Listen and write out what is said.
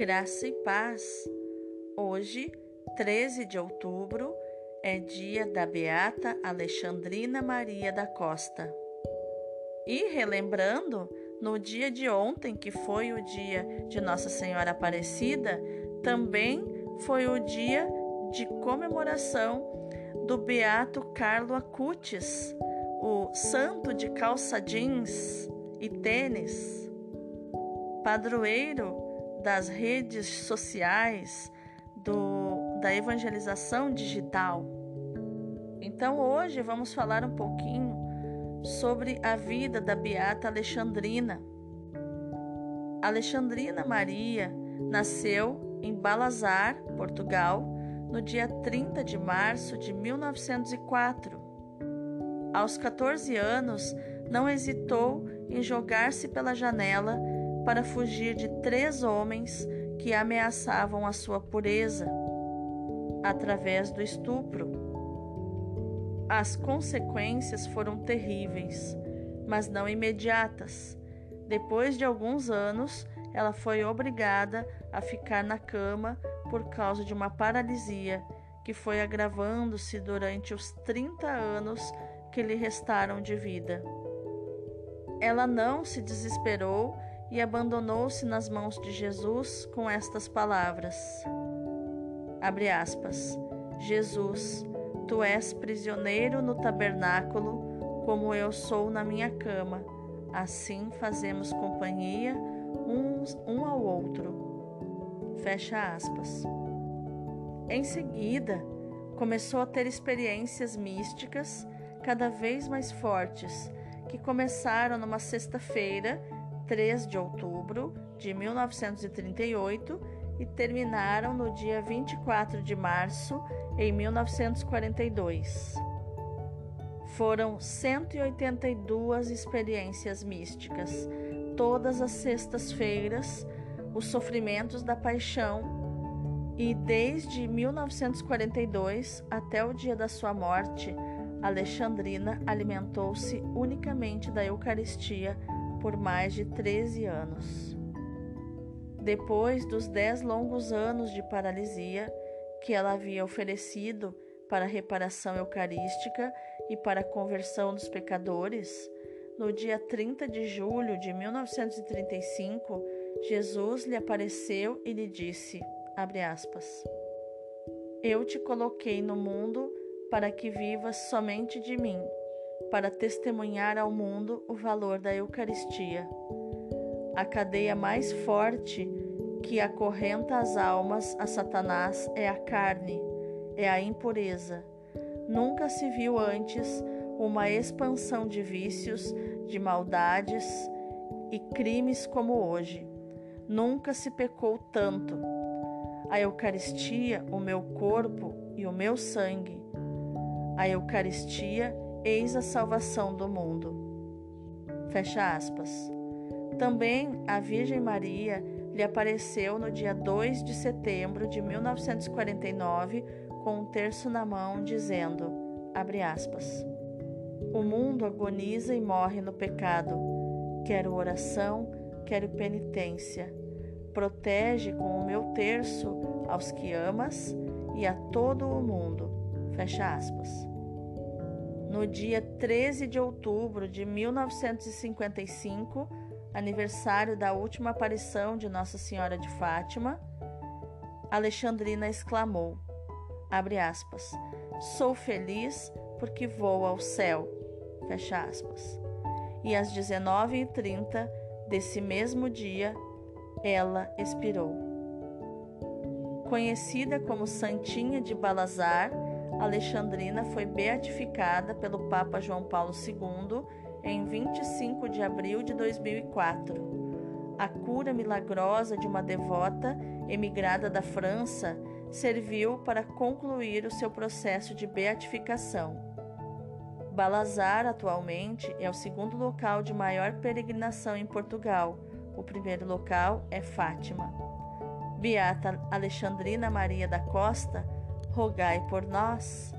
Graça e paz. Hoje, 13 de outubro, é dia da Beata Alexandrina Maria da Costa. E relembrando, no dia de ontem, que foi o dia de Nossa Senhora Aparecida, também foi o dia de comemoração do Beato Carlo Acutis, o santo de calça jeans e tênis, padroeiro das redes sociais, do, da evangelização digital. Então hoje vamos falar um pouquinho sobre a vida da Beata Alexandrina. Alexandrina Maria nasceu em Balazar, Portugal, no dia 30 de março de 1904. Aos 14 anos, não hesitou em jogar-se pela janela para fugir de três homens que ameaçavam a sua pureza através do estupro. As consequências foram terríveis, mas não imediatas. Depois de alguns anos, ela foi obrigada a ficar na cama por causa de uma paralisia que foi agravando-se durante os 30 anos que lhe restaram de vida. Ela não se desesperou e abandonou-se nas mãos de Jesus com estas palavras. Abre aspas. Jesus, tu és prisioneiro no tabernáculo, como eu sou na minha cama. Assim fazemos companhia uns um ao outro. Fecha aspas. Em seguida, começou a ter experiências místicas cada vez mais fortes, que começaram numa sexta-feira 3 de outubro de 1938 e terminaram no dia 24 de março em 1942. Foram 182 experiências místicas, todas as sextas-feiras, os sofrimentos da paixão, e desde 1942 até o dia da sua morte, Alexandrina alimentou-se unicamente da Eucaristia por mais de 13 anos. Depois dos dez longos anos de paralisia que ela havia oferecido para a reparação eucarística e para a conversão dos pecadores, no dia 30 de julho de 1935, Jesus lhe apareceu e lhe disse, aspas, Eu te coloquei no mundo para que vivas somente de mim para testemunhar ao mundo o valor da Eucaristia. A cadeia mais forte que acorrenta as almas a Satanás é a carne, é a impureza. Nunca se viu antes uma expansão de vícios, de maldades e crimes como hoje. Nunca se pecou tanto. A Eucaristia, o meu corpo e o meu sangue. A Eucaristia Eis a salvação do mundo. Fecha aspas. Também a Virgem Maria lhe apareceu no dia 2 de setembro de 1949 com um terço na mão, dizendo: abre aspas. O mundo agoniza e morre no pecado. Quero oração, quero penitência. Protege com o meu terço aos que amas e a todo o mundo. Fecha aspas no dia 13 de outubro de 1955, aniversário da última aparição de Nossa Senhora de Fátima, Alexandrina exclamou: aspas, Sou feliz porque vou ao céu. Fecha aspas. E às 19h30 desse mesmo dia, ela expirou. Conhecida como Santinha de Balazar, Alexandrina foi beatificada pelo Papa João Paulo II em 25 de abril de 2004. A cura milagrosa de uma devota emigrada da França serviu para concluir o seu processo de beatificação. Balazar, atualmente, é o segundo local de maior peregrinação em Portugal. O primeiro local é Fátima. Beata Alexandrina Maria da Costa rogai por nós.